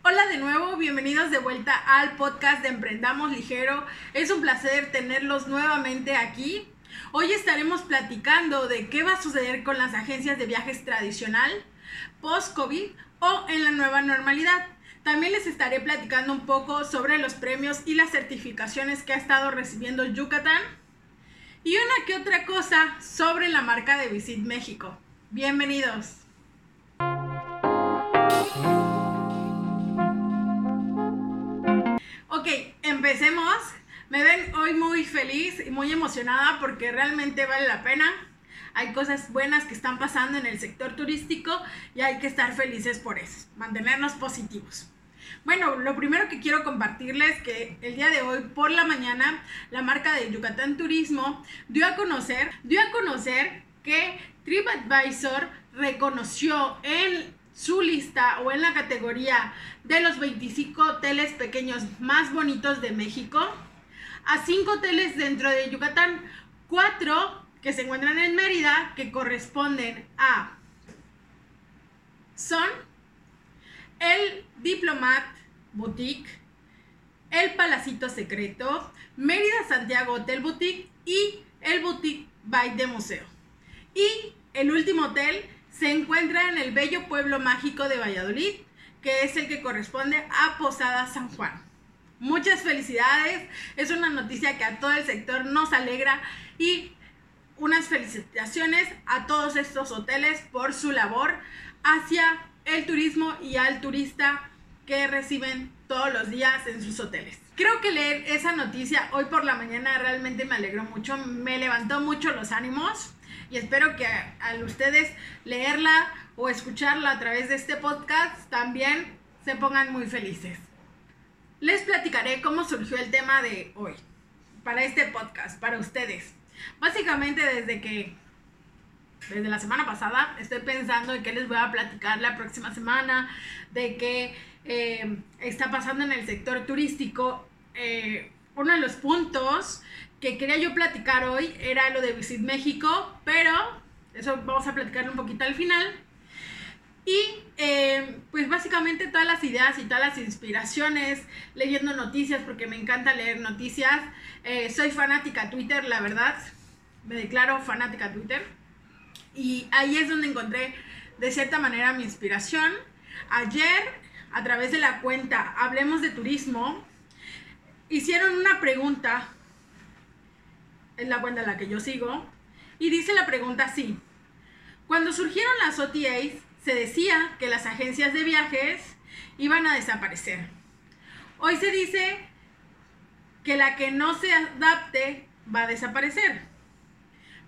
Hola de nuevo, bienvenidos de vuelta al podcast de Emprendamos Ligero. Es un placer tenerlos nuevamente aquí. Hoy estaremos platicando de qué va a suceder con las agencias de viajes tradicional, post-COVID o en la nueva normalidad. También les estaré platicando un poco sobre los premios y las certificaciones que ha estado recibiendo Yucatán y una que otra cosa sobre la marca de Visit México. Bienvenidos. Empecemos. Me ven hoy muy feliz y muy emocionada porque realmente vale la pena. Hay cosas buenas que están pasando en el sector turístico y hay que estar felices por eso, mantenernos positivos. Bueno, lo primero que quiero compartirles que el día de hoy por la mañana la marca de Yucatán Turismo dio a conocer, dio a conocer que TripAdvisor reconoció en su lista o en la categoría de los 25 hoteles pequeños más bonitos de México a 5 hoteles dentro de Yucatán, 4 que se encuentran en Mérida que corresponden a son el Diplomat Boutique, el Palacito Secreto, Mérida Santiago Hotel Boutique y el Boutique by de Museo. Y el último hotel se encuentra en el bello pueblo mágico de Valladolid, que es el que corresponde a Posada San Juan. Muchas felicidades, es una noticia que a todo el sector nos alegra y unas felicitaciones a todos estos hoteles por su labor hacia el turismo y al turista que reciben todos los días en sus hoteles. Creo que leer esa noticia hoy por la mañana realmente me alegró mucho, me levantó mucho los ánimos y espero que al ustedes leerla o escucharla a través de este podcast también se pongan muy felices. Les platicaré cómo surgió el tema de hoy para este podcast, para ustedes. Básicamente desde que, desde la semana pasada, estoy pensando en qué les voy a platicar la próxima semana, de qué eh, está pasando en el sector turístico. Eh, uno de los puntos que quería yo platicar hoy era lo de Visit México, pero eso vamos a platicarlo un poquito al final. Y eh, pues básicamente todas las ideas y todas las inspiraciones, leyendo noticias, porque me encanta leer noticias. Eh, soy fanática Twitter, la verdad. Me declaro fanática Twitter. Y ahí es donde encontré de cierta manera mi inspiración. Ayer, a través de la cuenta Hablemos de Turismo, hicieron una pregunta es la cuenta en la que yo sigo, y dice la pregunta así. Cuando surgieron las OTAs, se decía que las agencias de viajes iban a desaparecer. Hoy se dice que la que no se adapte va a desaparecer.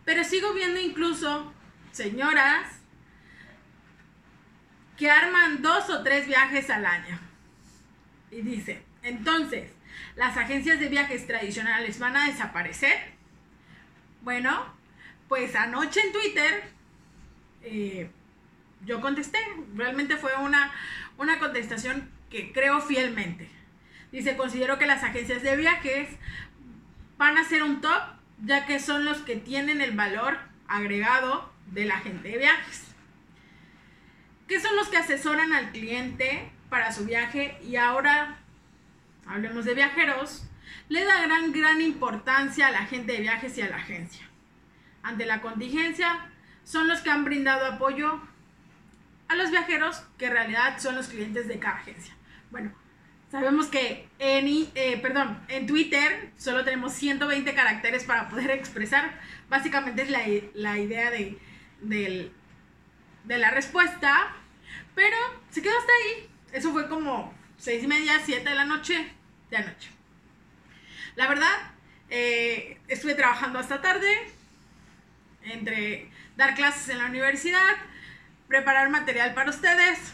Pero sigo viendo incluso señoras que arman dos o tres viajes al año. Y dice, entonces, ¿las agencias de viajes tradicionales van a desaparecer? Bueno, pues anoche en Twitter eh, yo contesté. Realmente fue una, una contestación que creo fielmente. Dice, considero que las agencias de viajes van a ser un top, ya que son los que tienen el valor agregado de la gente de viajes. Que son los que asesoran al cliente para su viaje y ahora hablemos de viajeros le da gran, gran importancia a la gente de viajes y a la agencia. Ante la contingencia, son los que han brindado apoyo a los viajeros, que en realidad son los clientes de cada agencia. Bueno, sabemos que en, eh, perdón, en Twitter solo tenemos 120 caracteres para poder expresar. Básicamente es la, idea de, de la respuesta, pero se quedó hasta ahí. Eso fue como 6 y media, 7 de la noche de anoche. La verdad, eh, estuve trabajando hasta tarde, entre dar clases en la universidad, preparar material para ustedes,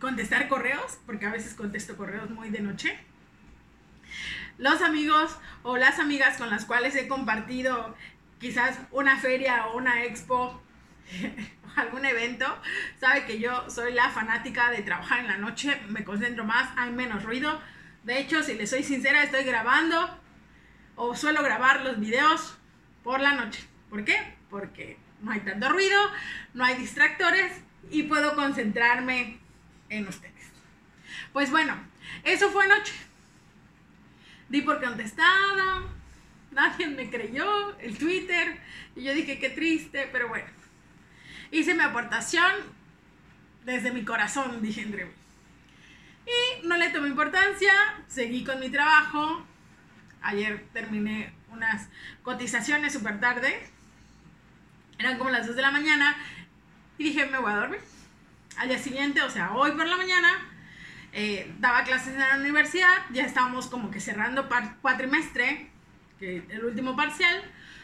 contestar correos, porque a veces contesto correos muy de noche. Los amigos o las amigas con las cuales he compartido quizás una feria o una expo, algún evento, sabe que yo soy la fanática de trabajar en la noche, me concentro más, hay menos ruido, de hecho, si les soy sincera, estoy grabando o suelo grabar los videos por la noche. ¿Por qué? Porque no hay tanto ruido, no hay distractores y puedo concentrarme en ustedes. Pues bueno, eso fue anoche. Di por contestada, nadie me creyó, el Twitter, y yo dije qué triste, pero bueno. Hice mi aportación desde mi corazón, dije entre. Y no le tomé importancia, seguí con mi trabajo. Ayer terminé unas cotizaciones súper tarde. Eran como las 2 de la mañana. Y dije, me voy a dormir. Al día siguiente, o sea, hoy por la mañana, eh, daba clases en la universidad. Ya estábamos como que cerrando cuatrimestre, que el último parcial.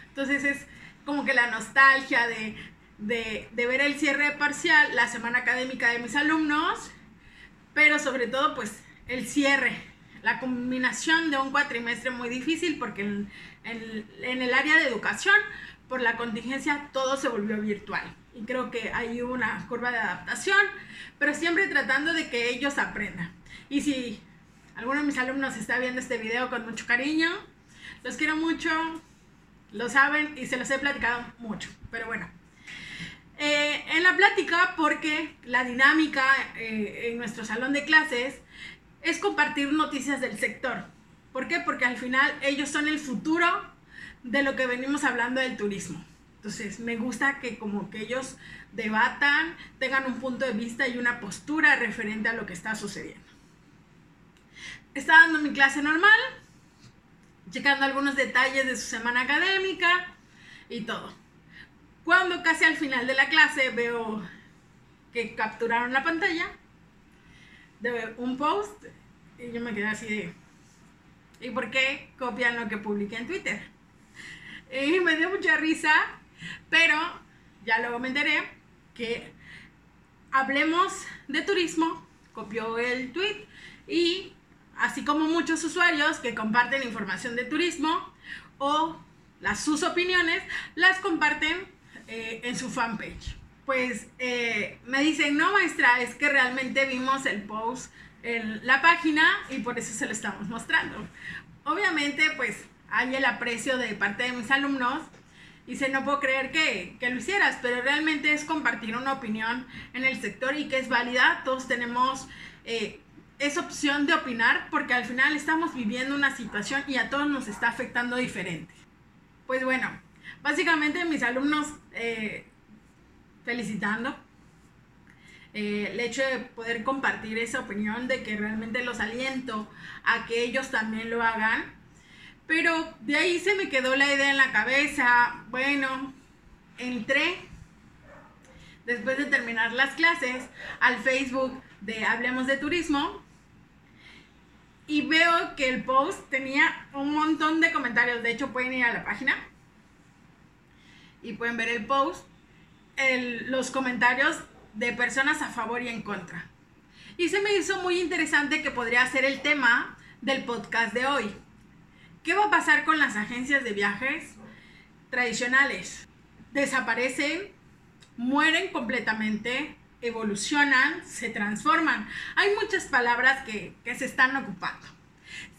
Entonces es como que la nostalgia de, de, de ver el cierre parcial, la semana académica de mis alumnos pero sobre todo pues el cierre, la combinación de un cuatrimestre muy difícil porque en, el área de educación, por la contingencia, todo se volvió virtual. Y creo que hay una curva de adaptación, pero siempre tratando de que ellos aprendan. Y si alguno de mis alumnos está viendo este video con mucho cariño, los quiero mucho, lo saben y se los he platicado mucho. Pero bueno, eh, en la plática, porque la dinámica eh, en nuestro salón de clases es compartir noticias del sector. ¿Por qué? Porque al final ellos son el futuro de lo que venimos hablando del turismo. Entonces, me gusta que como que ellos debatan, tengan un punto de vista y una postura referente a lo que está sucediendo. Estaba dando mi clase normal, checando algunos detalles de su semana académica y todo. Cuando casi al final de la clase veo que capturaron la pantalla de un post y yo me quedé así de, ¿y por qué copian lo que publiqué en Twitter? Y me dio mucha risa, pero ya luego me enteré que Hablemos de Turismo copió el tweet y así como muchos usuarios que comparten información de turismo o las, sus opiniones, las comparten eh, en su fanpage. Pues eh, me dicen, no maestra, es que realmente vimos el post en la página y por eso se lo estamos mostrando. Obviamente, pues hay el aprecio de parte de mis alumnos. Dice, no puedo creer que, que, lo hicieras, pero realmente es compartir una opinión en el sector y que es válida. Todos tenemos eh, esa opción de opinar porque al final estamos viviendo una situación y a todos nos está afectando diferente. Pues bueno, básicamente mis alumnos eh, felicitando eh, el hecho de poder compartir esa opinión de que realmente los aliento a que ellos también lo hagan. Pero de ahí se me quedó la idea en la cabeza. Bueno, entré después de terminar las clases al Facebook de Hablemos de Turismo y veo que el post tenía un montón de comentarios. De hecho, pueden ir a la página y pueden ver el post, los comentarios de personas a favor y en contra. Y se me hizo muy interesante que podría ser el tema del podcast de hoy. ¿Qué va a pasar con las agencias de viajes tradicionales? ¿Desaparecen? ¿Mueren completamente? ¿Evolucionan? ¿Se transforman? Hay muchas palabras que, se están ocupando.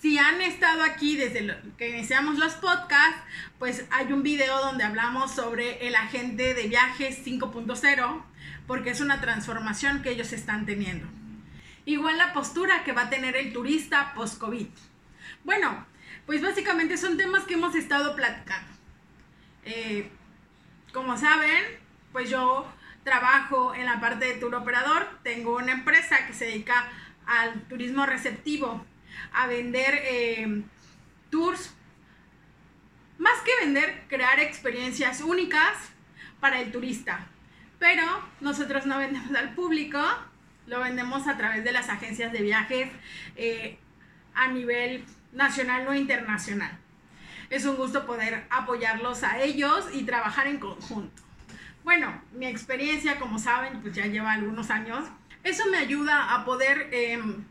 Si han estado aquí desde que iniciamos los podcasts, pues hay un video donde hablamos sobre el agente de viajes 5.0, porque es una transformación que ellos están teniendo. Igual la postura que va a tener el turista post-COVID. Bueno, pues básicamente son temas que hemos estado platicando. Eh, como saben, pues yo trabajo en la parte de tour operador, tengo una empresa que se dedica al turismo receptivo a vender eh, tours. Más que vender, crear experiencias únicas para el turista. Pero nosotros no vendemos al público, lo vendemos a través de las agencias de viajes eh, a nivel nacional o internacional. Es un gusto poder apoyarlos a ellos y trabajar en conjunto. Bueno, mi experiencia, como saben, pues ya lleva algunos años. Eso me ayuda a poder em,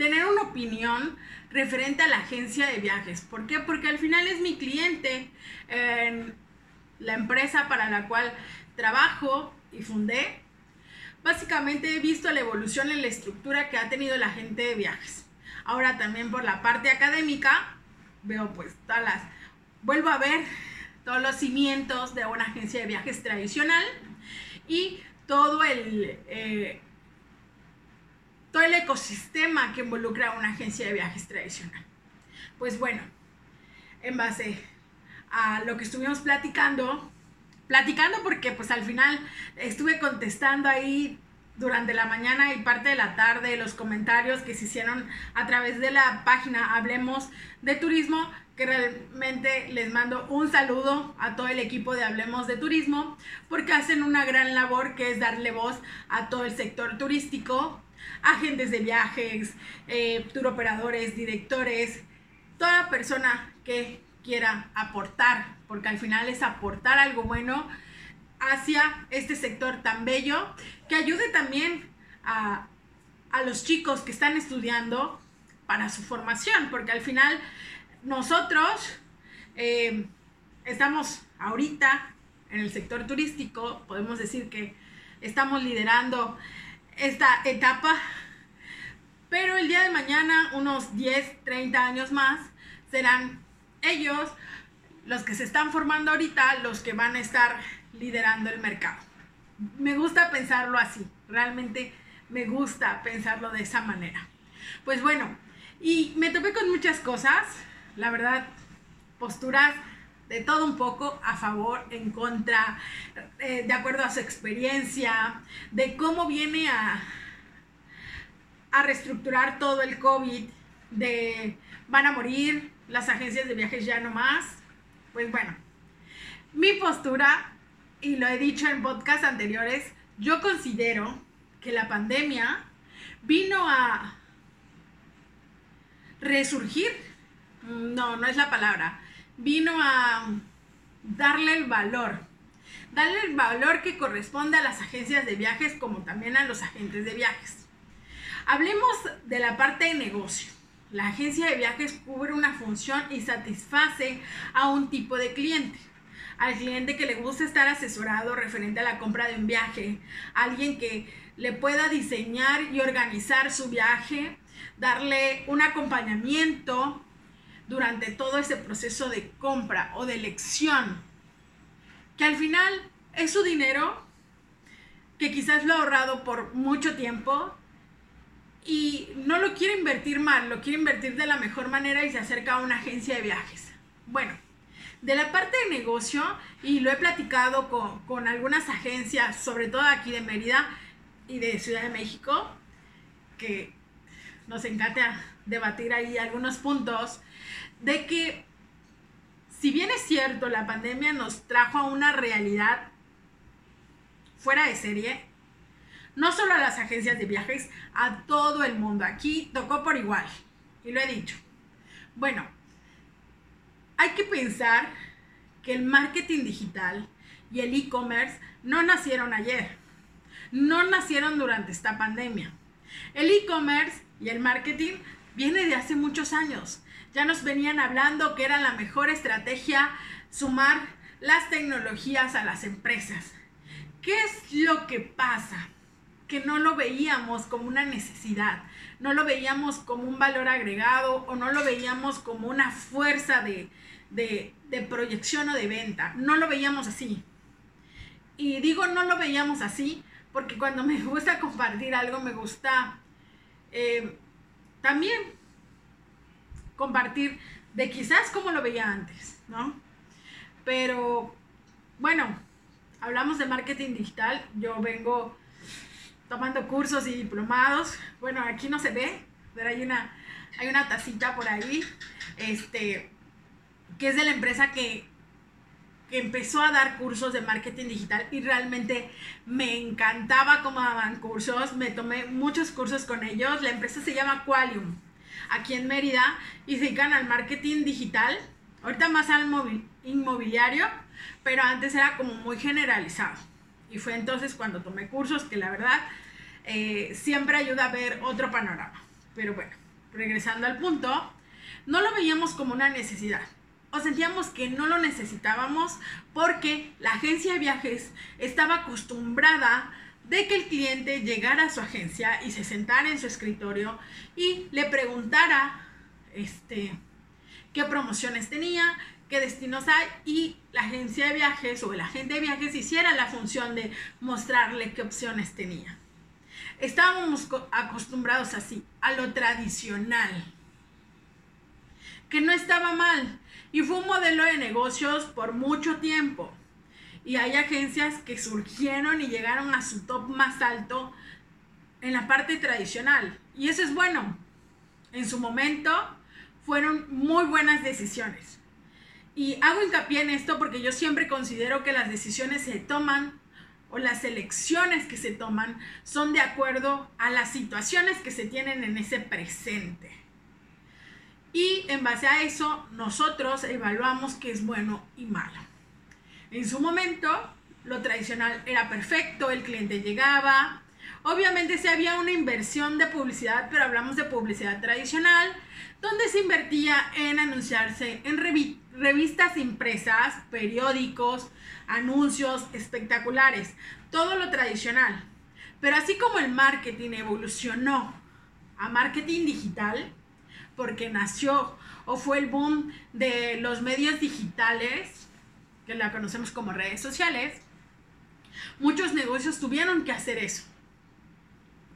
tener una opinión referente a la agencia de viajes. ¿Por qué? Porque al final es mi cliente, en la empresa para la cual trabajo y fundé. Básicamente he visto la evolución en la estructura que ha tenido la agente de viajes. Ahora también por la parte académica veo pues todas las, vuelvo a ver todos los cimientos de una agencia de viajes tradicional y todo el, eh, todo el ecosistema que involucra una agencia de viajes tradicional. Pues bueno, en base a lo que estuvimos platicando, platicando porque pues al final estuve contestando ahí durante la mañana y parte de la tarde los comentarios que se hicieron a través de la página Hablemos de Turismo, que realmente les mando un saludo a todo el equipo de Hablemos de Turismo, porque hacen una gran labor que es darle voz a todo el sector turístico, agentes de viajes, eh, operadores, directores, toda persona que quiera aportar, porque al final es aportar algo bueno hacia este sector tan bello, que ayude también a, los chicos que están estudiando para su formación, porque al final nosotros eh, estamos ahorita en el sector turístico, podemos decir que estamos liderando esta etapa, pero el día de mañana, unos 10, 30 años más, serán ellos los que se están formando ahorita, los que van a estar liderando el mercado. Me gusta pensarlo así, realmente me gusta pensarlo de esa manera. Pues bueno, y me topé con muchas cosas, la verdad, posturas de todo un poco, a favor, en contra, eh, de acuerdo a su experiencia, de cómo viene a, a reestructurar todo el COVID, de van a morir las agencias de viajes ya no más. Pues bueno, mi postura y lo he dicho en podcasts anteriores, yo considero que la pandemia vino a resurgir, no, no es la palabra, vino a darle el valor, darle el valor que corresponde a las agencias de viajes como también a los agentes de viajes. Hablemos de la parte de negocio. La agencia de viajes cubre una función y satisface a un tipo de cliente al cliente que le gusta estar asesorado referente a la compra de un viaje, alguien que le pueda diseñar y organizar su viaje, darle un acompañamiento durante todo ese proceso de compra o de elección, que al final es su dinero, que quizás lo ha ahorrado por mucho tiempo y no lo quiere invertir mal, lo quiere invertir de la mejor manera y se acerca a una agencia de viajes. Bueno, de la parte de negocio, y lo he platicado con, algunas agencias, sobre todo aquí de Mérida y de Ciudad de México, que nos encanta debatir ahí algunos puntos, de que si bien es cierto, la pandemia nos trajo a una realidad fuera de serie, no solo a las agencias de viajes, a todo el mundo. Aquí tocó por igual, y lo he dicho. Bueno, hay que pensar que el marketing digital y el e-commerce no nacieron ayer, no nacieron durante esta pandemia. El e-commerce y el marketing viene de hace muchos años. Ya nos venían hablando que era la mejor estrategia sumar las tecnologías a las empresas. ¿Qué es lo que pasa? Que no lo veíamos como una necesidad, no lo veíamos como un valor agregado o no lo veíamos como una fuerza de, de, proyección o de venta. No lo veíamos así. Y digo no lo veíamos así porque cuando me gusta compartir algo me gusta eh, también compartir de quizás como lo veía antes, ¿no? Pero bueno, hablamos de marketing digital, yo vengo tomando cursos y diplomados, bueno, aquí no se ve, pero hay una, hay una tacita por ahí, este, que es de la empresa que, empezó a dar cursos de marketing digital y realmente me encantaba cómo daban cursos. Me tomé muchos cursos con ellos. La empresa se llama Qualium, aquí en Mérida, y se dedican al marketing digital. Ahorita más al inmobiliario, pero antes era como muy generalizado. Y fue entonces cuando tomé cursos que la verdad eh, siempre ayuda a ver otro panorama. Pero bueno, regresando al punto, no lo veíamos como una necesidad o sentíamos que no lo necesitábamos porque la agencia de viajes estaba acostumbrada de que el cliente llegara a su agencia y se sentara en su escritorio y le preguntara este, qué promociones tenía, qué destinos hay y la agencia de viajes o el agente de viajes hiciera la función de mostrarle qué opciones tenía. estábamos acostumbrados así, a lo tradicional, que no estaba mal. Y fue un modelo de negocios por mucho tiempo. Y hay agencias que surgieron y llegaron a su top más alto en la parte tradicional. Y eso es bueno. En su momento fueron muy buenas decisiones. Y hago hincapié en esto porque yo siempre considero que las decisiones se toman o las elecciones que se toman son de acuerdo a las situaciones que se tienen en ese presente. Y en base a eso nosotros evaluamos qué es bueno y malo. En su momento, lo tradicional era perfecto, el cliente llegaba. Obviamente se había una inversión de publicidad, pero hablamos de publicidad tradicional, donde se invertía en anunciarse en revistas impresas, periódicos, anuncios espectaculares, todo lo tradicional. Pero así como el marketing evolucionó a marketing digital, porque nació o fue el boom de los medios digitales, que la conocemos como redes sociales, muchos negocios tuvieron que hacer eso.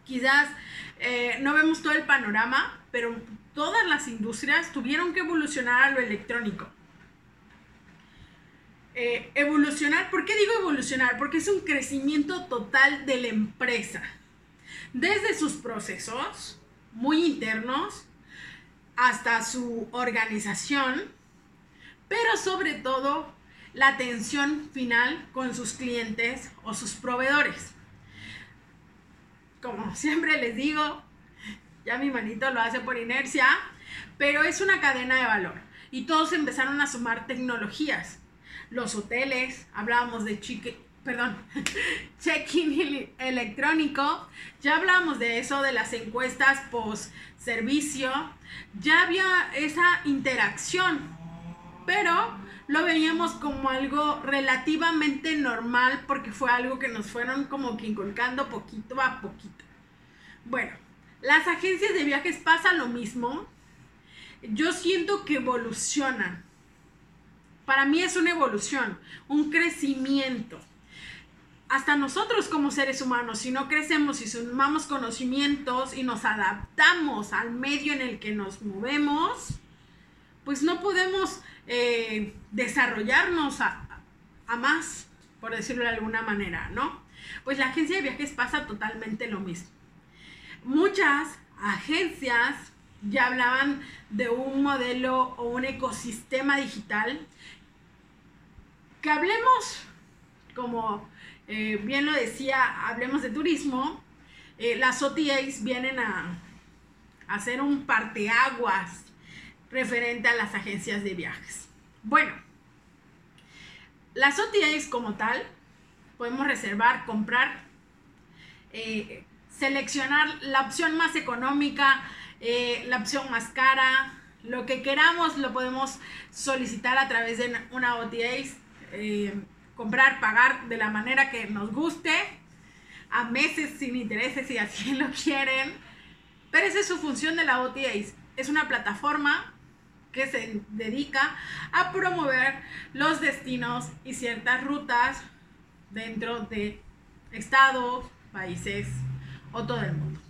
Quizás eh, no vemos todo el panorama, pero todas las industrias tuvieron que evolucionar a lo electrónico. Eh, evolucionar, ¿por qué digo evolucionar? Porque es un crecimiento total de la empresa. Desde sus procesos muy internos hasta su organización, pero sobre todo la atención final con sus clientes o sus proveedores. Como siempre les digo, ya mi manito lo hace por inercia, pero es una cadena de valor y todos empezaron a sumar tecnologías los hoteles, hablábamos de chique, perdón, check-in electrónico, ya hablábamos de eso, de las encuestas post servicio, ya había esa interacción, pero lo veíamos como algo relativamente normal porque fue algo que nos fueron como que inculcando poquito a poquito. Bueno, las agencias de viajes pasa lo mismo. Yo siento que evolucionan para mí es una evolución, un crecimiento. Hasta nosotros como seres humanos, si no crecemos y sumamos conocimientos y nos adaptamos al medio en el que nos movemos, pues no podemos eh, desarrollarnos a, a más, por decirlo de alguna manera, ¿no? Pues la agencia de viajes pasa totalmente lo mismo. Muchas agencias ya hablaban de un modelo o un ecosistema digital que hablemos, como eh, bien lo decía, hablemos de turismo, eh, las OTAs vienen a, hacer un parteaguas referente a las agencias de viajes. Bueno, las OTAs como tal, podemos reservar, comprar, eh, seleccionar la opción más económica, la opción más cara, lo que queramos lo podemos solicitar a través de una OTA eh, comprar, pagar de la manera que nos guste, a meses sin intereses si así lo quieren. Pero esa es su función de la OTA. Es una plataforma que se dedica a promover los destinos y ciertas rutas dentro de estados, países o todo el mundo.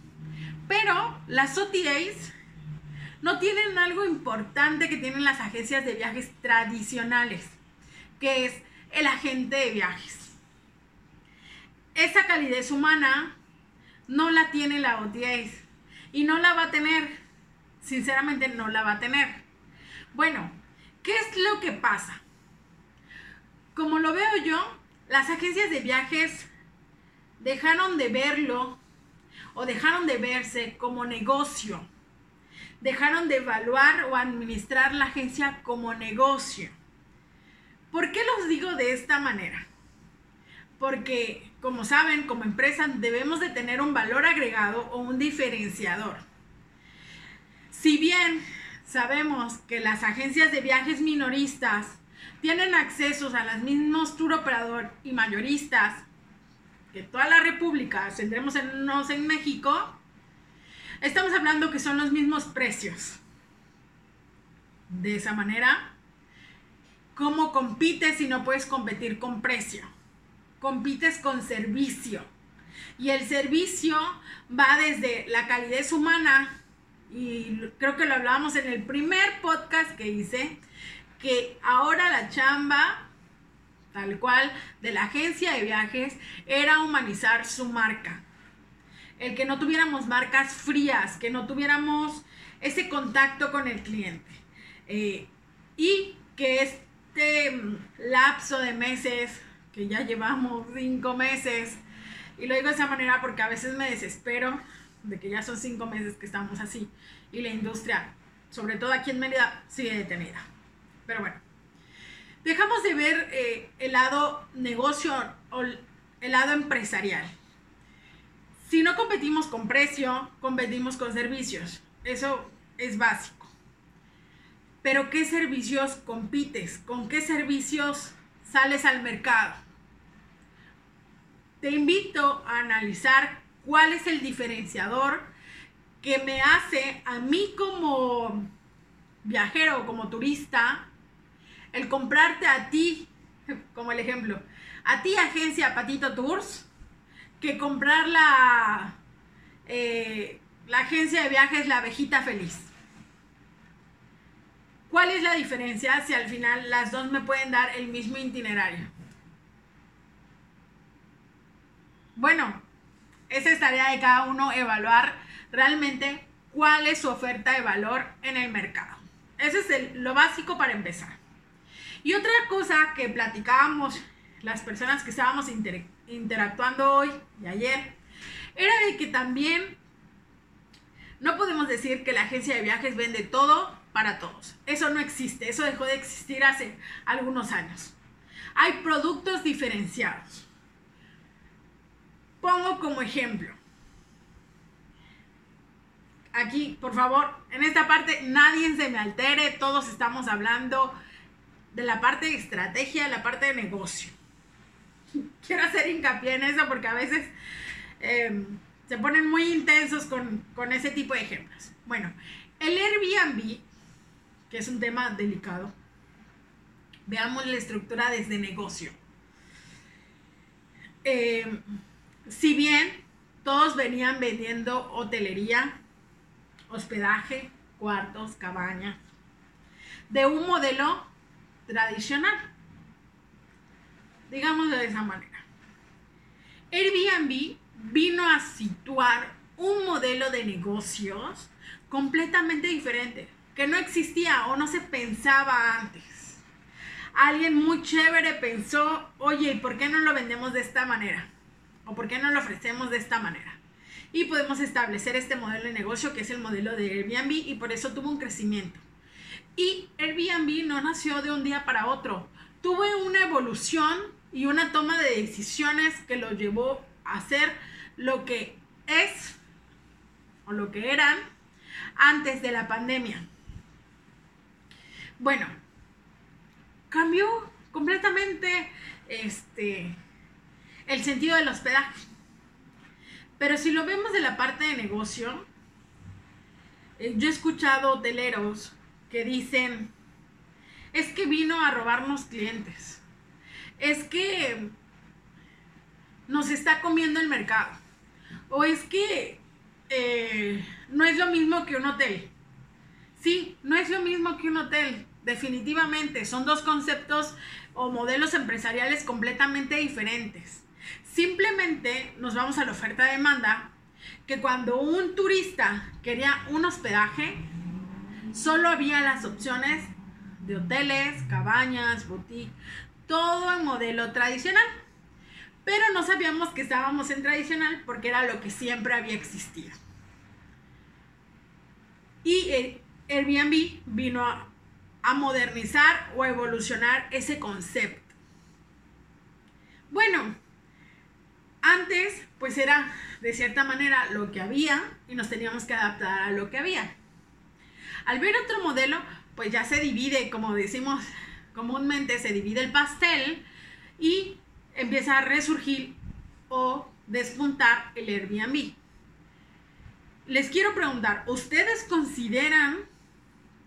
Pero las OTAs no tienen algo importante que tienen las agencias de viajes tradicionales que es el agente de viajes. Esa calidez humana no la tiene la OTAs y no la va a tener. Sinceramente no la va a tener. Bueno, ¿qué es lo que pasa? Como lo veo yo, las agencias de viajes dejaron de verlo o dejaron de verse como negocio. Dejaron de evaluar o administrar la agencia como negocio. ¿Por qué los digo de esta manera? Porque, como saben, como empresa debemos de tener un valor agregado o un diferenciador. Si bien sabemos que las agencias de viajes minoristas tienen accesos a los mismos tour operador y mayoristas que toda la República, tendremos en, en México, estamos hablando que son los mismos precios. De esa manera, ¿Cómo compites si no puedes competir con precio? Compites con servicio. Y el servicio va desde la calidez humana, y creo que lo hablábamos en el primer podcast que hice, que ahora la chamba, tal cual, de la agencia de viajes, era humanizar su marca. El que no tuviéramos marcas frías, que no tuviéramos ese contacto con el cliente. Eh, y que este mm, lapso de meses, que ya llevamos cinco meses, y lo digo de esa manera porque a veces me desespero de que ya son cinco meses que estamos así y la industria, sobre todo aquí en Mérida, sigue detenida. Pero bueno, dejamos de ver eh, el lado negocio o el lado empresarial. Si no competimos con precio, competimos con servicios. Eso es básico. Pero ¿qué servicios compites? ¿Con qué servicios sales al mercado? Te invito a analizar cuál es el diferenciador que me hace a mí como viajero, como turista, el comprarte a ti, como el ejemplo, a ti agencia Patito Tours, que comprar la, eh, la agencia de viajes La Abejita Feliz. ¿Cuál es la diferencia si al final las dos me pueden dar el mismo itinerario? Bueno, esa es tarea de cada uno evaluar realmente cuál es su oferta de valor en el mercado. Eso es lo básico para empezar. Y otra cosa que platicábamos las personas que estábamos interactuando hoy y ayer, era de que también no podemos decir que la agencia de viajes vende todo para todos. Eso no existe, eso dejó de existir hace algunos años. Hay productos diferenciados. Pongo como ejemplo. Aquí, por favor, en esta parte nadie se me altere, todos estamos hablando de la parte de estrategia, de la parte de negocio. Quiero hacer hincapié en eso porque a veces em, se ponen muy intensos con, con ese tipo de ejemplos. Bueno, el Airbnb que es un tema delicado. Veamos la estructura desde negocio. Eh, si bien todos venían vendiendo hotelería, hospedaje, cuartos, cabañas, de un modelo tradicional, digámoslo de esa manera. Airbnb vino a situar un modelo de negocios completamente diferente que no existía o no se pensaba antes. Alguien muy chévere pensó, oye, ¿y por qué no lo vendemos de esta manera? ¿O por qué no lo ofrecemos de esta manera? Y podemos establecer este modelo de negocio que es el modelo de Airbnb y por eso tuvo un crecimiento. Y Airbnb no nació de un día para otro. Tuvo una evolución y una toma de decisiones que lo llevó a ser lo que es o lo que eran antes de la pandemia. Bueno, cambió completamente este, el sentido del hospedaje. Pero si lo vemos de la parte de negocio, eh, yo he escuchado hoteleros que dicen, es que vino a robarnos clientes, es que nos está comiendo el mercado, o es que eh, no es lo mismo que un hotel. Sí, no es lo mismo que un hotel, definitivamente. Son dos conceptos o modelos empresariales completamente diferentes. Simplemente nos vamos a la oferta-demanda, que cuando un turista quería un hospedaje, solo había las opciones de hoteles, cabañas, boutique, todo en modelo tradicional. Pero no sabíamos que estábamos en tradicional porque era lo que siempre había existido. Y eh, Airbnb vino a, modernizar o evolucionar ese concepto. Bueno, antes pues era de cierta manera lo que había y nos teníamos que adaptar a lo que había. Al ver otro modelo, pues ya se divide, como decimos comúnmente, se divide el pastel y empieza a resurgir o despuntar el Airbnb. Les quiero preguntar, ¿ustedes consideran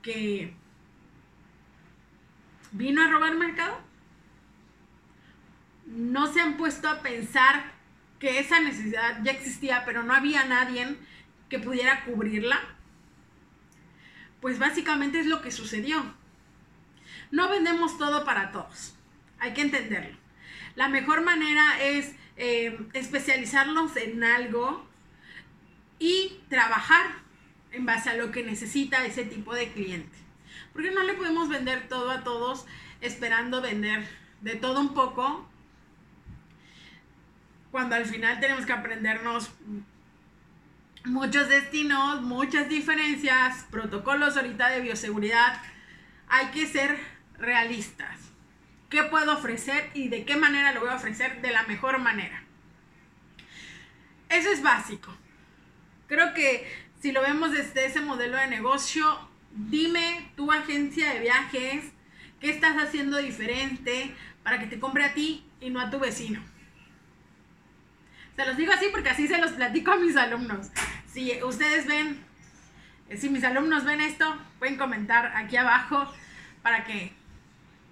que vino a robar mercado? ¿No se han puesto a pensar que esa necesidad ya existía, pero no había nadie que pudiera cubrirla, pues básicamente es lo que sucedió. No vendemos todo para todos, hay que entenderlo. La mejor manera es eh, especializarnos en algo y trabajar en base a lo que necesita ese tipo de cliente. Porque no le podemos vender todo a todos esperando vender de todo un poco cuando al final tenemos que aprendernos muchos destinos, muchas diferencias, protocolos ahorita de bioseguridad. Hay que ser realistas. ¿Qué puedo ofrecer y de qué manera lo voy a ofrecer de la mejor manera? Eso es básico. Creo que si lo vemos desde ese modelo de negocio, dime tu agencia de viajes, qué estás haciendo diferente para que te compre a ti y no a tu vecino. Se los digo así porque así se los platico a mis alumnos. Si ustedes ven, si mis alumnos ven esto, pueden comentar aquí abajo para que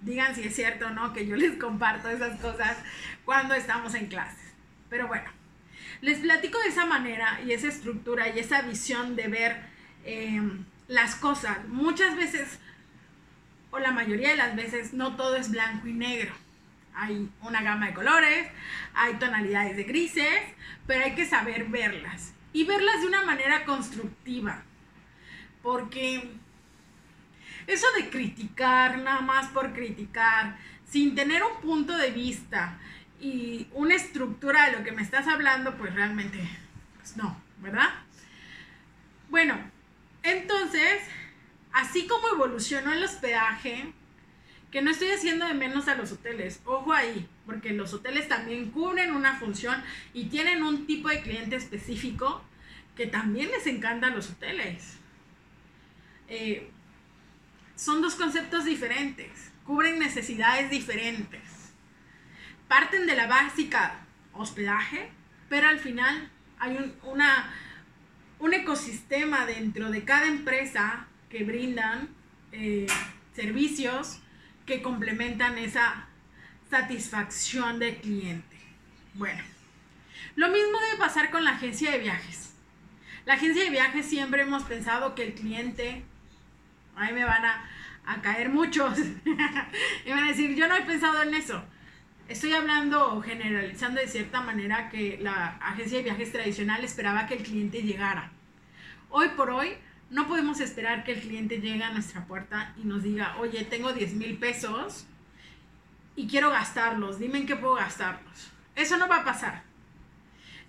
digan si es cierto o no que yo les comparto esas cosas cuando estamos en clases. Pero bueno, les platico de esa manera y esa estructura y esa visión de ver em, las cosas. Muchas veces, o la mayoría de las veces, no todo es blanco y negro hay una gama de colores, hay tonalidades de grises, pero hay que saber verlas y verlas de una manera constructiva. Porque eso de criticar nada más por criticar, sin tener un punto de vista y una estructura de lo que me estás hablando, pues realmente, pues no, ¿verdad? Bueno, entonces, así como evolucionó el hospedaje, que no estoy haciendo de menos a los hoteles, ojo ahí, porque los hoteles también cubren una función y tienen un tipo de cliente específico que también les encanta los hoteles. Eh, son dos conceptos diferentes, cubren necesidades diferentes. Parten de la básica hospedaje, pero al final hay un, una, un ecosistema dentro de cada empresa que brindan eh, servicios que complementan esa satisfacción del cliente. Bueno, lo mismo debe pasar con la agencia de viajes. La agencia de viajes siempre hemos pensado que el cliente, ahí me van a, caer muchos, y van a decir, yo no he pensado en eso. Estoy hablando o generalizando de cierta manera que la agencia de viajes tradicional esperaba que el cliente llegara. Hoy por hoy no podemos esperar que el cliente llegue a nuestra puerta y nos diga, oye, tengo 10 mil pesos y quiero gastarlos, dime en qué puedo gastarlos. Eso no va a pasar.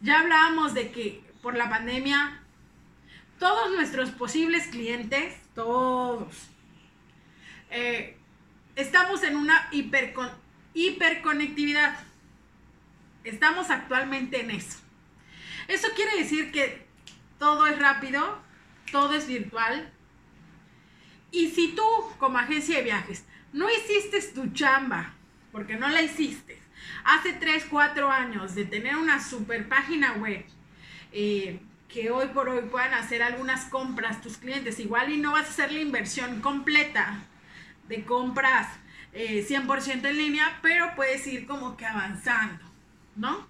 Ya hablábamos de que por la pandemia todos nuestros posibles clientes, todos, eh, estamos en una hipercon hiperconectividad. Estamos actualmente en eso. Eso quiere decir que todo es rápido, todo es virtual. Y si tú, como agencia de viajes, no hiciste tu chamba, porque no la hiciste, hace 3, 4 años de tener una super página web, eh, que hoy por hoy puedan hacer algunas compras tus clientes, igual y no vas a hacer la inversión completa de compras 100% eh, en línea, pero puedes ir como que avanzando, ¿no?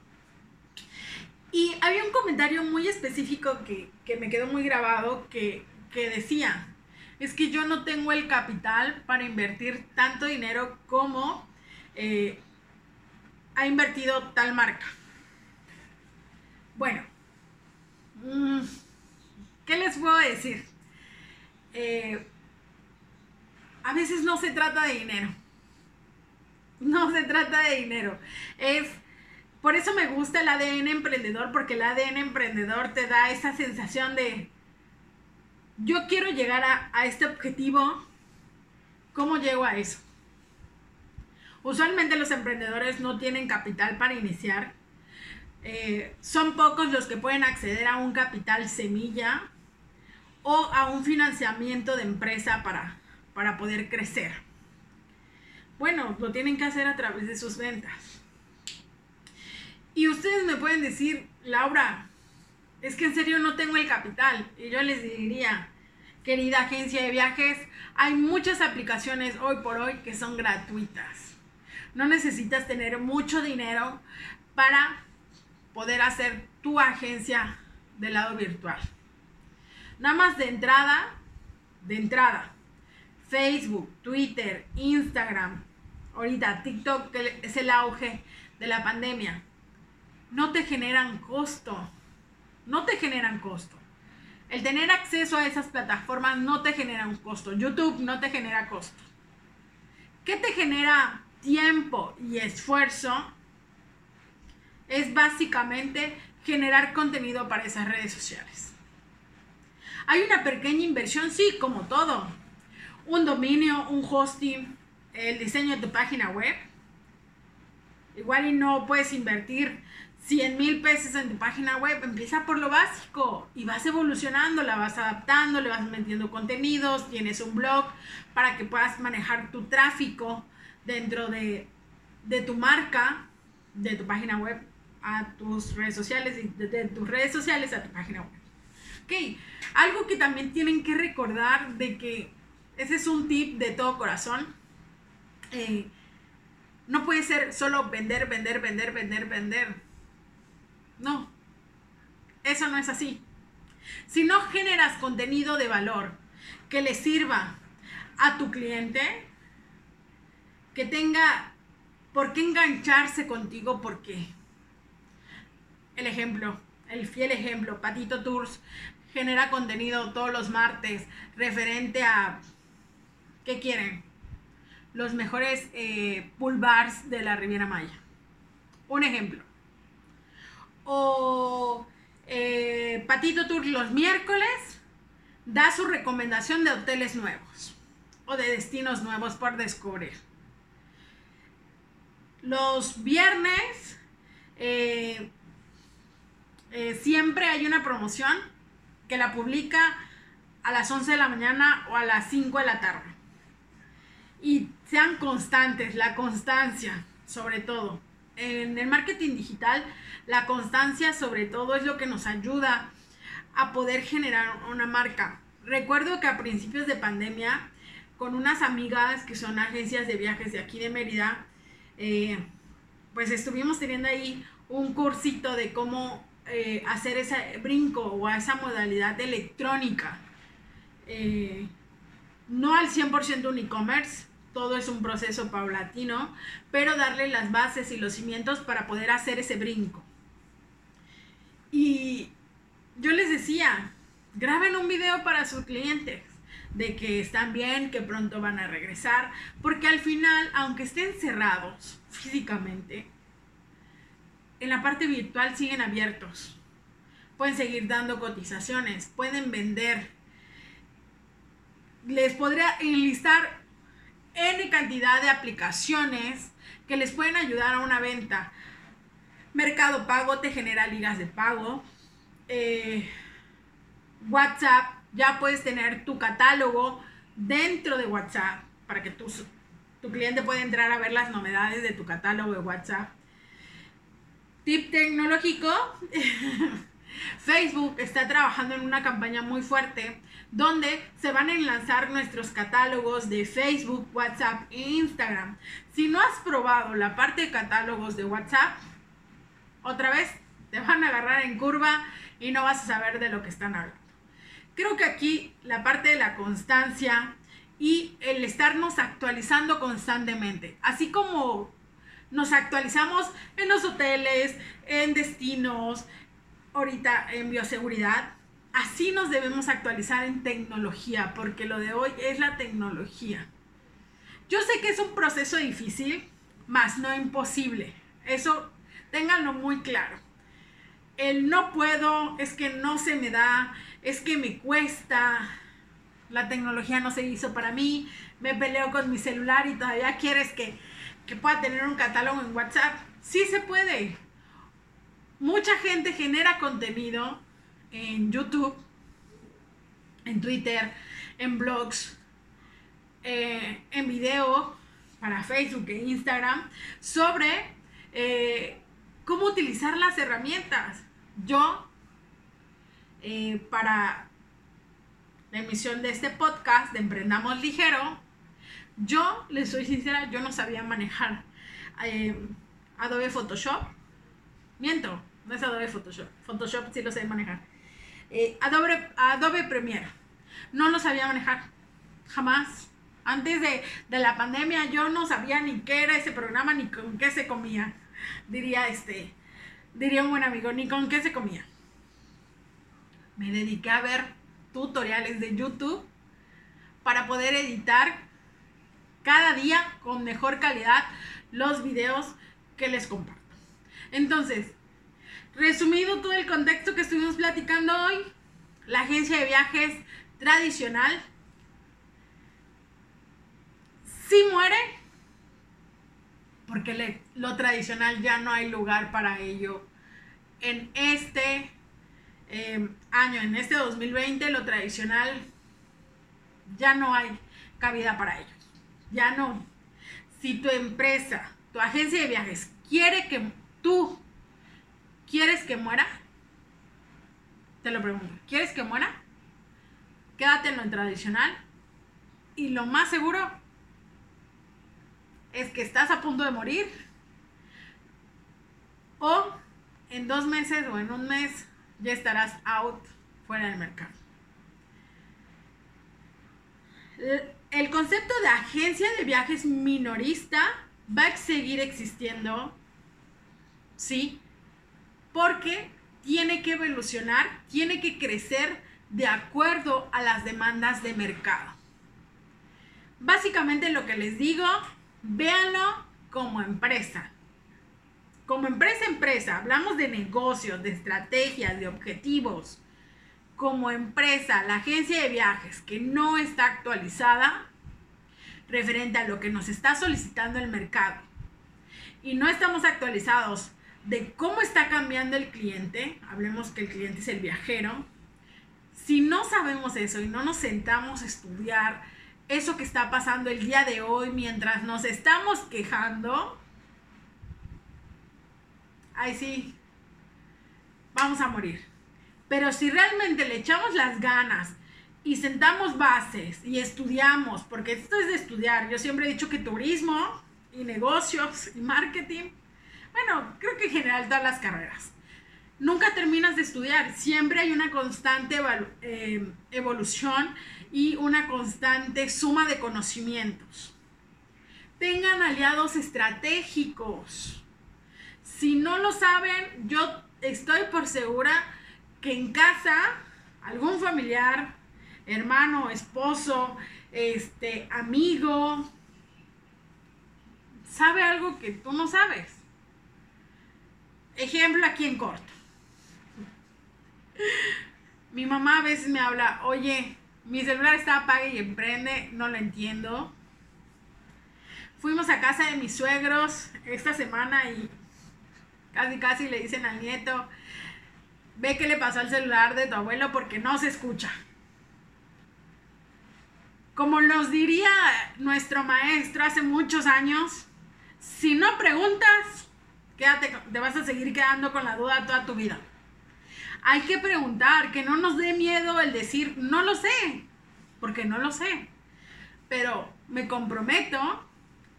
Y había un comentario muy específico que, me quedó muy grabado que, decía, es que yo no tengo el capital para invertir tanto dinero como eh, ha invertido tal marca. Bueno, mm, ¿qué les puedo decir? Eh, a veces no se trata de dinero. No se trata de dinero. Es por eso me gusta el ADN emprendedor, porque el ADN emprendedor te da esa sensación de, yo quiero llegar a, este objetivo, ¿cómo llego a eso? Usualmente los emprendedores no tienen capital para iniciar. Eh, son pocos los que pueden acceder a un capital semilla o a un financiamiento de empresa para, para poder crecer. Bueno, lo tienen que hacer a través de sus ventas. Y ustedes me pueden decir, Laura, es que en serio no tengo el capital. Y yo les diría, querida agencia de viajes, hay muchas aplicaciones hoy por hoy que son gratuitas. No necesitas tener mucho dinero para poder hacer tu agencia del lado virtual. Nada más de entrada, de entrada, Facebook, Twitter, Instagram, ahorita TikTok, que es el auge de la pandemia, no te generan costo. No te generan costo. El tener acceso a esas plataformas no te genera un costo. YouTube no te genera costo. ¿Qué te genera tiempo y esfuerzo? Es básicamente generar contenido para esas redes sociales. Hay una pequeña inversión, sí, como todo. Un dominio, un hosting, el diseño de tu página web. Igual y no puedes invertir 100 mil pesos en tu página web, empieza por lo básico y vas evolucionando, la vas adaptando, le vas metiendo contenidos, tienes un blog para que puedas manejar tu tráfico dentro de, tu marca, de tu página web a tus redes sociales y de, tus redes sociales a tu página web. Ok, algo que también tienen que recordar de que ese es un tip de todo corazón. Eh, no puede ser solo vender, vender, vender, vender, vender no, eso no es así. Si no generas contenido de valor que le sirva a tu cliente, que tenga por qué engancharse contigo, porque el ejemplo, el fiel ejemplo, Patito Tours genera contenido todos los martes referente a, ¿qué quieren? Los mejores eh, bars de la Riviera Maya. Un ejemplo o eh, Patito Tour los miércoles da su recomendación de hoteles nuevos o de destinos nuevos por descubrir. Los viernes eh, eh, siempre hay una promoción que la publica a las 11 de la mañana o a las 5 de la tarde. Y sean constantes, la constancia sobre todo en el marketing digital, la constancia sobre todo es lo que nos ayuda a poder generar una marca. Recuerdo que a principios de pandemia, con unas amigas que son agencias de viajes de aquí de Mérida, eh, pues estuvimos teniendo ahí un cursito de cómo eh, hacer ese brinco o a esa modalidad electrónica. Eh, no al 100% un e-commerce, todo es un proceso paulatino, pero darle las bases y los cimientos para poder hacer ese brinco. Y yo les decía, graben un video para sus clientes de que están bien, que pronto van a regresar, porque al final, aunque estén cerrados físicamente, en la parte virtual siguen abiertos. Pueden seguir dando cotizaciones, pueden vender. Les podría enlistar N cantidad de aplicaciones que les pueden ayudar a una venta. Mercado Pago te genera ligas de pago. Eh, WhatsApp, ya puedes tener tu catálogo dentro de WhatsApp para que tu, tu cliente pueda entrar a ver las novedades de tu catálogo de WhatsApp. Tip tecnológico. Facebook está trabajando en una campaña muy fuerte donde se van a enlazar nuestros catálogos de Facebook, WhatsApp e Instagram. Si no has probado la parte de catálogos de WhatsApp, otra vez te van a agarrar en curva y no vas a saber de lo que están hablando. Creo que aquí la parte de la constancia y el estarnos actualizando constantemente, así como nos actualizamos en los hoteles, en destinos, ahorita en bioseguridad, así nos debemos actualizar en tecnología, porque lo de hoy es la tecnología. Yo sé que es un proceso difícil, más no imposible. Eso ténganlo muy claro. El no puedo, es que no se me da, es que me cuesta, la tecnología no se hizo para mí, me peleo con mi celular y todavía quieres que, que pueda tener un catálogo en WhatsApp. Sí se puede. Mucha gente genera contenido en YouTube, en Twitter, en blogs, eh, en video para Facebook e Instagram sobre eh, cómo utilizar las herramientas. Yo, eh, para la emisión de este podcast de Emprendamos Ligero, yo, les soy sincera, yo no sabía manejar Adobe Photoshop. Miento, no es Adobe Photoshop. Photoshop sí lo sé manejar. Eh, Adobe, Premiere. No lo sabía manejar. Jamás. Antes de, de, la pandemia yo no sabía ni qué era ese programa ni con qué se comía. Diría este, diría un buen amigo, ni con qué se comía. Me dediqué a ver tutoriales de YouTube para poder editar cada día con mejor calidad los videos que les comparto. Entonces, resumido todo el contexto que estuvimos platicando hoy, la agencia de viajes tradicional sí muere porque lo tradicional ya no hay lugar para ello en este em, año, en este 2020, lo tradicional ya no hay cabida para ellos. Ya no. Si tu empresa, tu agencia de viajes quiere que tú quieres que muera, te lo pregunto, ¿quieres que muera? Quédate en lo tradicional y lo más seguro es que estás a punto de morir o en dos meses o en un mes ya estarás out fuera del mercado. El concepto de agencia de viajes minorista va a seguir existiendo, ¿sí? Porque tiene que evolucionar, tiene que crecer de acuerdo a las demandas de mercado. Básicamente lo que les digo, véanlo como empresa. Como empresa empresa, hablamos de negocios, de estrategias, de objetivos. Como empresa, la agencia de viajes que no está actualizada referente a lo que nos está solicitando el mercado y no estamos actualizados de cómo está cambiando el cliente, hablemos que el cliente es el viajero, si no sabemos eso y no nos sentamos a estudiar, eso que está pasando el día de hoy mientras nos estamos quejando, ahí sí, vamos a morir. Pero si realmente le echamos las ganas y sentamos bases y estudiamos, porque esto es de estudiar, yo siempre he dicho que turismo y negocios y marketing, bueno, creo que en general todas las carreras, nunca terminas de estudiar, siempre hay una constante eh, evolución y una constante suma de conocimientos. Tengan aliados estratégicos. Si no lo saben, yo estoy por segura que en casa algún familiar, hermano, esposo, este, amigo, sabe algo que tú no sabes. Ejemplo aquí en corto. Mi mamá a veces me habla, oye, mi celular está apague y emprende, no lo entiendo. Fuimos a casa de mis suegros esta semana y casi casi le dicen al nieto, ve qué le pasó al celular de tu abuelo porque no se escucha. Como nos diría nuestro maestro hace muchos años, si no preguntas, quédate, te vas a seguir quedando con la duda toda tu vida hay que preguntar, que no nos dé miedo el decir, no lo sé, porque no lo sé. Pero me comprometo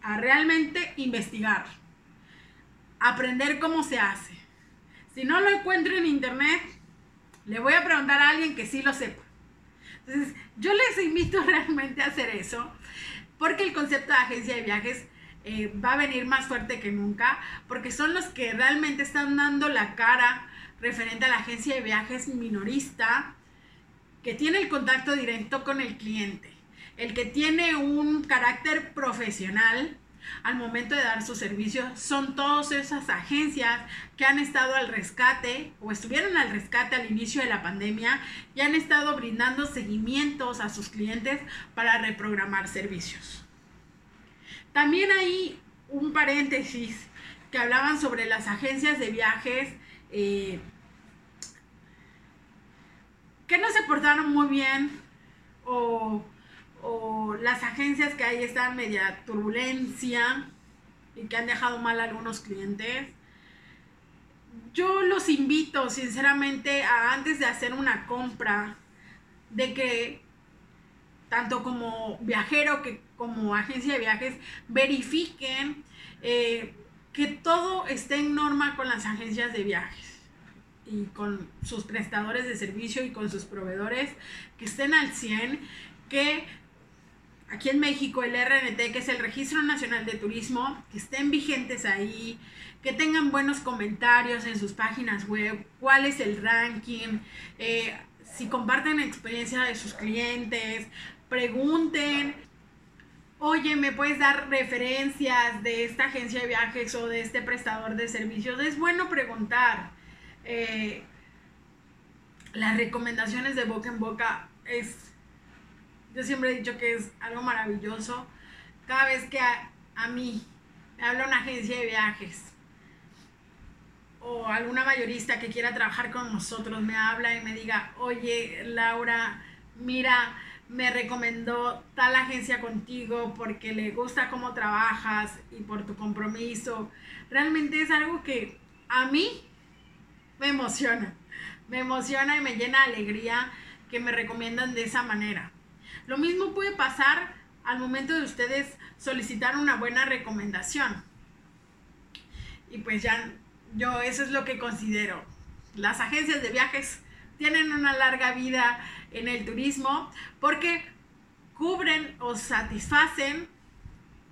a realmente investigar, aprender cómo se hace. Si no lo encuentro en internet, le voy a preguntar a alguien que sí lo sepa. Entonces, yo les invito realmente a hacer eso, porque el concepto de agencia de viajes eh, va a venir más fuerte que nunca, porque son los que realmente están dando la cara referente a la agencia de viajes minorista que tiene el contacto directo con el cliente, el que tiene un carácter profesional al momento de dar su servicio, son todas esas agencias que han estado al rescate o estuvieron al rescate al inicio de la pandemia y han estado brindando seguimientos a sus clientes para reprogramar servicios. También hay un paréntesis que hablaban sobre las agencias de viajes eh, que no se portaron muy bien o, las agencias que ahí están media turbulencia y que han dejado mal a algunos clientes. Yo los invito sinceramente a antes de hacer una compra, de que tanto como viajero que como agencia de viajes verifiquen eh, que todo esté en norma con las agencias de viajes. y con sus prestadores de servicio y con sus proveedores que estén al 100, que aquí en México el RNT, que es el Registro Nacional de Turismo, que estén vigentes ahí, que tengan buenos comentarios en sus páginas web, cuál es el ranking, eh, si comparten experiencia de sus clientes, pregunten, oye, ¿me puedes dar referencias de esta agencia de viajes o de este prestador de servicios? Es bueno preguntar. Eh, las recomendaciones de boca en boca es, yo siempre he dicho que es algo maravilloso. Cada vez que a, a mí me habla una agencia de viajes o alguna mayorista que quiera trabajar con nosotros me habla y me diga, oye, Laura, mira, me recomendó tal agencia contigo porque le gusta cómo trabajas y por tu compromiso. Realmente es algo que a mí me emociona. Me emociona y me llena de alegría que me recomiendan de esa manera. Lo mismo puede pasar al momento de ustedes solicitar una buena recomendación. Y pues ya yo eso es lo que considero. Las agencias de viajes tienen una larga vida en el turismo porque cubren o satisfacen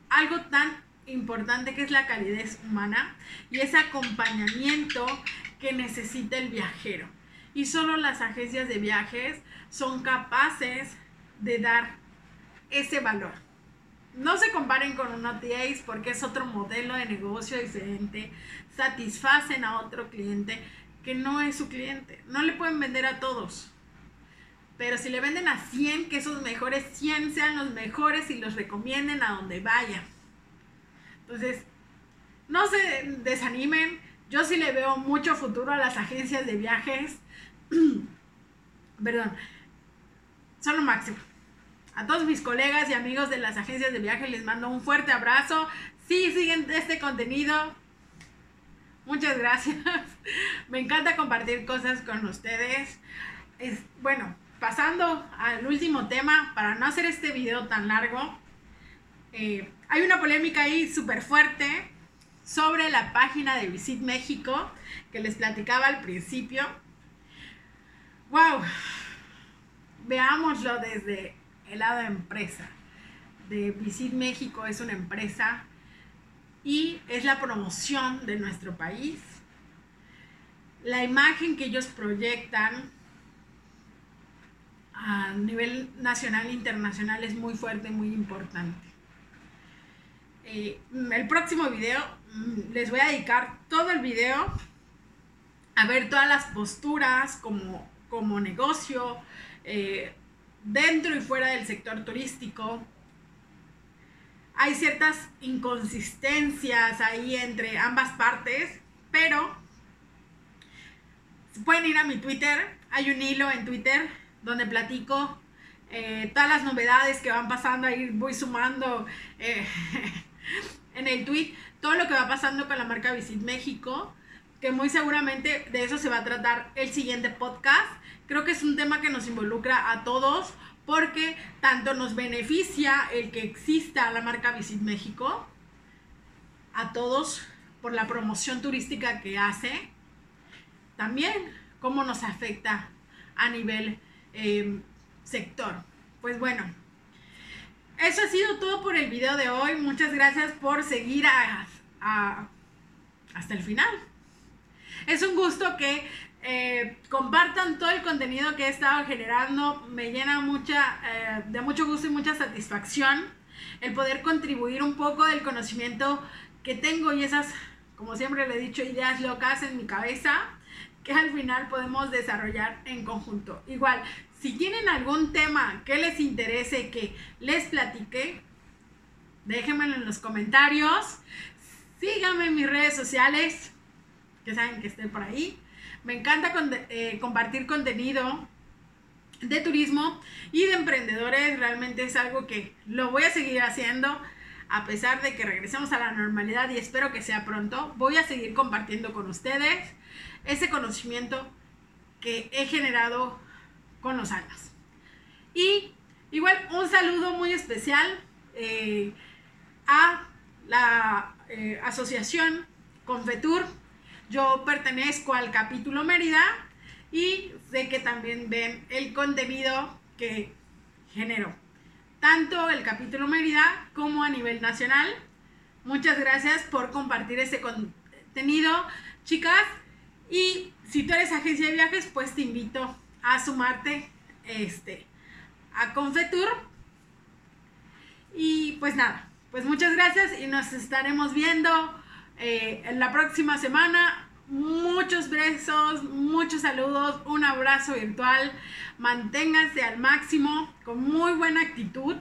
algo tan importante que es la calidez humana y ese acompañamiento que necesita el viajero. Y solo las agencias de viajes son capaces de dar ese valor. No se comparen con un OTAs porque es otro modelo de negocio diferente. Satisfacen a otro cliente que no es su cliente. No le pueden vender a todos. Pero si le venden a 100, que esos mejores 100 sean los mejores y los recomienden a donde vayan. Entonces, no se desanimen. Yo sí le veo mucho futuro a las agencias de viajes. Perdón. Son lo máximo. A todos mis colegas y amigos de las agencias de viajes les mando un fuerte abrazo. Sí, siguen este contenido. Muchas gracias. Me encanta compartir cosas con ustedes. Es, bueno, pasando al último tema, para no hacer este video tan largo, eh, hay una polémica ahí súper fuerte sobre la página de Visit México que les platicaba al principio. ¡Wow! Veámoslo desde el lado de empresa. De Visit México es una empresa y es la promoción de nuestro país. La imagen que ellos proyectan a nivel nacional e internacional es muy fuerte, muy importante. Eh, el próximo video mm, les voy a dedicar todo el video a ver todas las posturas como, como negocio eh, dentro y fuera del sector turístico, hay ciertas inconsistencias ahí entre ambas partes, pero pueden ir a mi Twitter, hay un hilo en Twitter donde platico eh, todas las novedades que van pasando, ahí voy sumando eh, en el tweet todo lo que va pasando con la marca Visit México, que muy seguramente de eso se va a tratar el siguiente podcast. Creo que es un tema que nos involucra a todos porque tanto nos beneficia el que exista la marca Visit México a todos por la promoción turística que hace, también cómo nos afecta a nivel em, sector. Pues bueno, eso ha sido todo por el video de hoy. Muchas gracias por seguir hasta el final. Es un gusto que eh, compartan todo el contenido que he estado generando. Me llena mucha, eh, de mucho gusto y mucha satisfacción el poder contribuir un poco del conocimiento que tengo y esas, como siempre le he dicho, ideas locas en mi cabeza que al final podemos desarrollar en conjunto. Igual, si tienen algún tema que les interese que les platique, déjenmelo en los comentarios. Síganme en mis redes sociales, que saben que estoy por ahí. Me encanta eh, compartir contenido de turismo y de emprendedores. Realmente es algo que lo voy a seguir haciendo a pesar de que regresemos a la normalidad y espero que sea pronto. Voy a seguir compartiendo con ustedes ese conocimiento que he generado con los años. Y igual un saludo muy especial eh, a la eh, asociación Confetur Yo pertenezco al capítulo Mérida y sé que también ven el contenido que genero, tanto el capítulo Mérida como a nivel nacional. Muchas gracias por compartir este contenido, chicas. Y si tú eres agencia de viajes, pues te invito a sumarte este, a Confetur. Y pues nada, pues muchas gracias y nos estaremos viendo eh, en la próxima semana. Muchos besos, muchos saludos, un abrazo virtual. Manténganse al máximo, con muy buena actitud.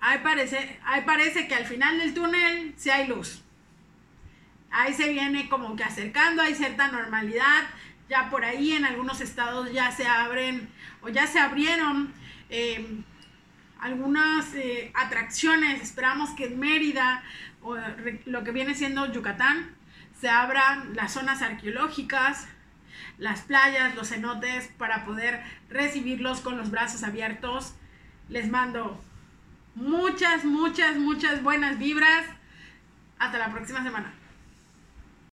Ahí parece, ahí parece que al final del túnel sí hay luz. Ahí se viene como que acercando, hay cierta normalidad. Ya por ahí en algunos estados ya se abren o ya se abrieron eh, algunas eh, atracciones. Esperamos que en Mérida o lo que viene siendo Yucatán se abran las zonas arqueológicas, las playas, los cenotes, para poder recibirlos con los brazos abiertos. Les mando muchas, muchas, muchas buenas vibras. Hasta la próxima semana.